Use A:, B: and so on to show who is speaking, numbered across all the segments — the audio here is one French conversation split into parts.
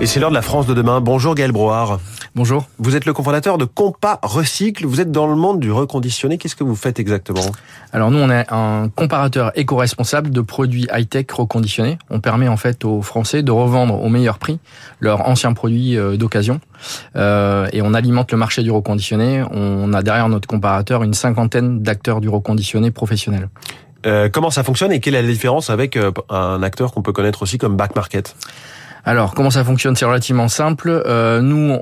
A: Et c'est l'heure de la France de demain. Bonjour Gaël Broard.
B: Bonjour.
A: Vous êtes le cofondateur de Compa Recycle. Vous êtes dans le monde du reconditionné. Qu'est-ce que vous faites exactement?
B: Alors nous, on est un comparateur éco-responsable de produits high-tech reconditionnés. On permet en fait aux Français de revendre au meilleur prix leurs anciens produits euh, d'occasion. Euh, et on alimente le marché du reconditionné. On a derrière notre comparateur une cinquantaine d'acteurs du reconditionné professionnels.
A: Euh, comment ça fonctionne et quelle est la différence avec euh, un acteur qu'on peut connaître aussi comme Back Market?
B: Alors, comment ça fonctionne C'est relativement simple. Euh, nous,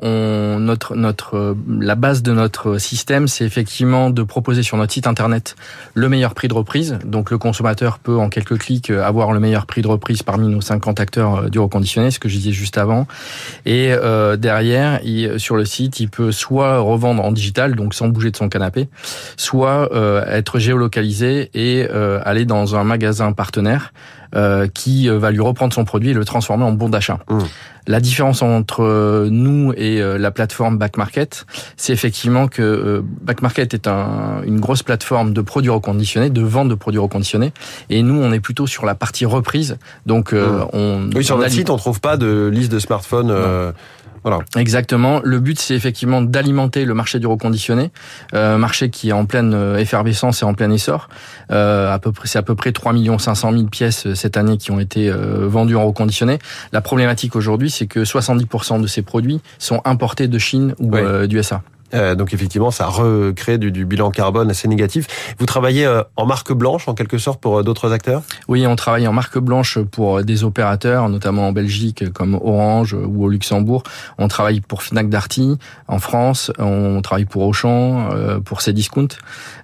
B: notre, euh, la base de notre système, c'est effectivement de proposer sur notre site internet le meilleur prix de reprise. Donc, le consommateur peut en quelques clics euh, avoir le meilleur prix de reprise parmi nos 50 acteurs du reconditionné, ce que je disais juste avant. Et derrière, sur le site, il peut soit revendre en digital, donc sans bouger de son canapé, soit être géolocalisé et aller dans un magasin partenaire qui va lui reprendre son produit et le transformer en bon d'achat.
A: Mmh.
B: La différence entre nous et la plateforme Back Market, c'est effectivement que Back Market est un, une grosse plateforme de produits reconditionnés, de vente de produits reconditionnés, et nous on est plutôt sur la partie reprise. Donc mmh. on
A: oui sur
B: on
A: notre site on trouve pas de liste de smartphones. Euh... Voilà.
B: Exactement. Le but, c'est effectivement d'alimenter le marché du reconditionné, euh, marché qui est en pleine effervescence et en plein essor. Euh, à peu près, c'est à peu près 3 500 000 pièces cette année qui ont été euh, vendues en reconditionné. La problématique aujourd'hui, c'est que 70% de ces produits sont importés de Chine ou
A: Ouais.
B: euh, d'USA.
A: Euh, donc effectivement, ça recrée du, du, bilan carbone assez négatif. Vous travaillez euh, en marque blanche en quelque sorte pour euh, d'autres acteurs?
B: Oui, on travaille en marque blanche pour des opérateurs, notamment en Belgique comme Orange ou au Luxembourg. On travaille pour Fnac Darty en France, on travaille pour Auchan, euh, pour Cdiscount,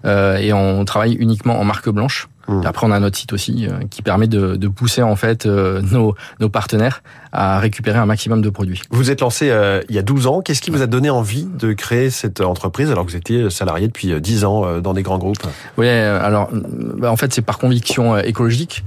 B: euh, et on travaille uniquement en marque blanche.
A: Mmh.
B: Après, on a notre site aussi euh, qui permet de, de pousser en fait euh, nos, nos partenaires à récupérer un maximum de produits.
A: Vous êtes lancé euh, il y a 12 ans. Qu'est-ce qui vous a donné envie de créer cette entreprise alors que vous étiez salarié depuis 10 ans euh, dans des grands groupes?
B: Oui, alors bah, en fait c'est par conviction euh, écologique.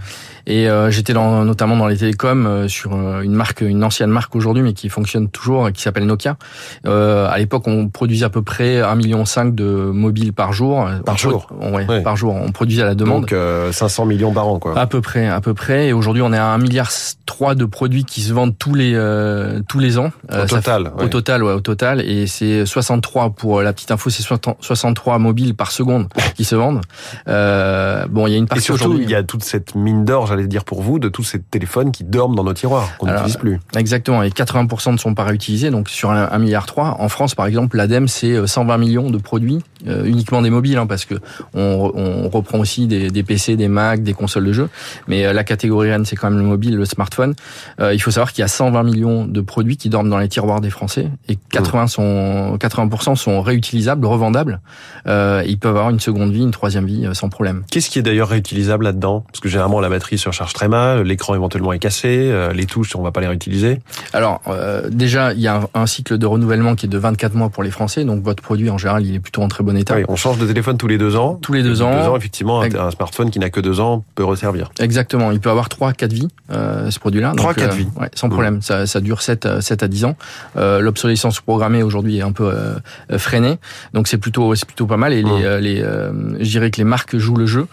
B: Et euh, j'étais dans, notamment dans les télécoms euh, sur euh, une marque, une ancienne marque aujourd'hui, mais qui fonctionne toujours, et qui s'appelle Nokia. Euh, à l'époque, on produisait à peu près 1,5 million de mobiles par jour.
A: Par
B: On
A: jour
B: ouais,
A: Ouais.
B: par jour. On produisait à la demande.
A: Donc euh, 500 millions par an quoi.
B: À peu près, à peu près. Et aujourd'hui, on est à 1 milliard 3 de produits qui se vendent tous les euh, tous les ans.
A: Au total,
B: fait-
A: ouais.
B: Au total, ouais, au total. Et c'est 63 pour la petite info, c'est 60 63 mobiles par seconde qui se vendent. Euh, bon, il y a une
A: Et
B: partie
A: surtout,
B: aujourd'hui.
A: il y a toute cette mine d'or, j'allais dire pour vous, de tous ces téléphones qui dorment dans nos tiroirs, qu'on n'utilise plus.
B: Exactement, et 80% ne sont pas réutilisés. Donc sur un, un milliard 3, en France par exemple, l'ADEME c'est euh, 120 millions de produits, euh, uniquement des mobiles, hein, parce que on, on reprend aussi des, des PC, des Mac, des consoles de jeux. Mais euh, la catégorie N c'est quand même le mobile, le smartphone. Euh, il faut savoir qu'il y a 120 millions de produits qui dorment dans les tiroirs des Français et 80 sont 80% sont réutilisables, revendables. Euh, ils peuvent avoir une seconde vie, une troisième vie euh, sans problème.
A: Qu'est-ce qui est d'ailleurs réutilisable là-dedans? Parce que généralement la batterie se recharge très mal, l'écran éventuellement est cassé, euh, les touches on va pas les réutiliser.
B: Alors euh, déjà, il y a un, un cycle de renouvellement qui est de 24 mois pour les Français, donc votre produit en général il est plutôt en très bon état.
A: Oui, on change de téléphone tous les deux ans.
B: Tous les deux ans.
A: Deux ans, effectivement, un, smartphone qui n'a que deux ans peut resservir.
B: Exactement, il peut avoir 3 4 vies euh, ce produit-là.
A: Trois, quatre
B: euh,
A: vies.
B: Ouais, sans
A: Mmh.
B: problème, ça, ça dure 7 euh, 7 à 10 ans. Euh, l'obsolescence programmée aujourd'hui est un peu euh, euh, freinée. Donc c'est plutôt c'est plutôt pas mal et
A: Mmh.
B: les euh, les euh, je dirais que les marques jouent le jeu.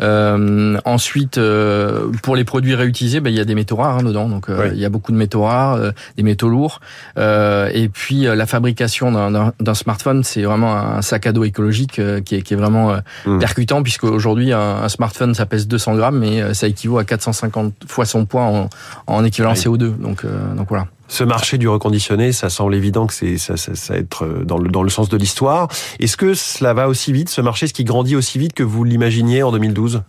B: Euh, ensuite euh, pour les produits réutilisés, ben, il y a des métaux rares hein, dedans. Donc euh,
A: Oui.
B: il y a beaucoup de métaux rares, euh, des métaux lourds Euh, et puis euh, la fabrication d'un smartphone, c'est vraiment un sac à dos écologique euh, qui est qui est vraiment euh,
A: Mmh.
B: percutant puisque aujourd'hui un, un smartphone ça pèse 200 grammes mais euh, ça équivaut à 450 fois son poids en, en équivalent
A: Oui.
B: CO2 donc donc voilà
A: Ce marché du reconditionné, ça semble évident que c'est ça, ça, ça être dans le, dans le sens de l'histoire. Est-ce que cela va aussi vite, ce marché, ce qui grandit aussi vite que vous l'imaginiez en 2012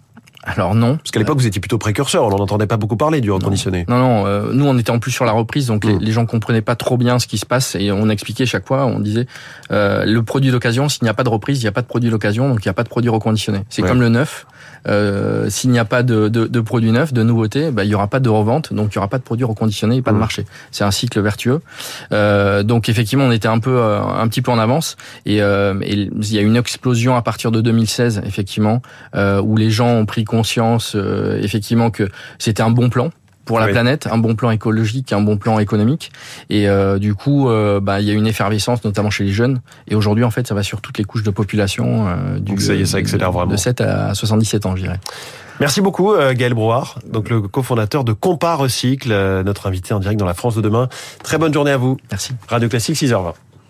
B: alors non
A: Parce qu'à l'époque, vous étiez plutôt précurseur, on n'en entendait pas beaucoup parler du reconditionné.
B: non non euh, nous on était en plus sur la reprise donc les,
A: Mm.
B: les gens comprenaient pas trop bien ce qui se passe et on expliquait chaque fois on disait euh, le produit d'occasion s'il n'y a pas de reprise il n'y a pas de produit d'occasion donc il n'y a pas de produit reconditionné c'est
A: Ouais.
B: comme le neuf euh, s'il n'y a pas de, de, de produit neuf de nouveauté bah, il y aura pas de revente donc il y aura pas de produit reconditionné et pas de
A: Mm.
B: marché c'est un cycle vertueux Euh, donc effectivement, on était un peu, euh, un petit peu en avance. Et, euh, et il y a une explosion à partir de 2016, effectivement, où les gens ont pris conscience, euh, effectivement, que c'était un bon plan. pour la planète, un bon plan écologique, un bon plan économique. Et euh, du coup, euh, bah, il y a une effervescence, notamment chez les jeunes. Et aujourd'hui, en fait, ça va sur toutes les couches de population. Euh,
A: du, donc ça y est, ça accélère
B: de,
A: vraiment.
B: De 7 à 77 ans, je dirais.
A: Merci beaucoup, Gaël Brouard, donc le cofondateur de Compa Recycle, notre invité en direct dans la France de demain. Très bonne journée à vous.
B: Merci.
A: Radio Classique, 6h20.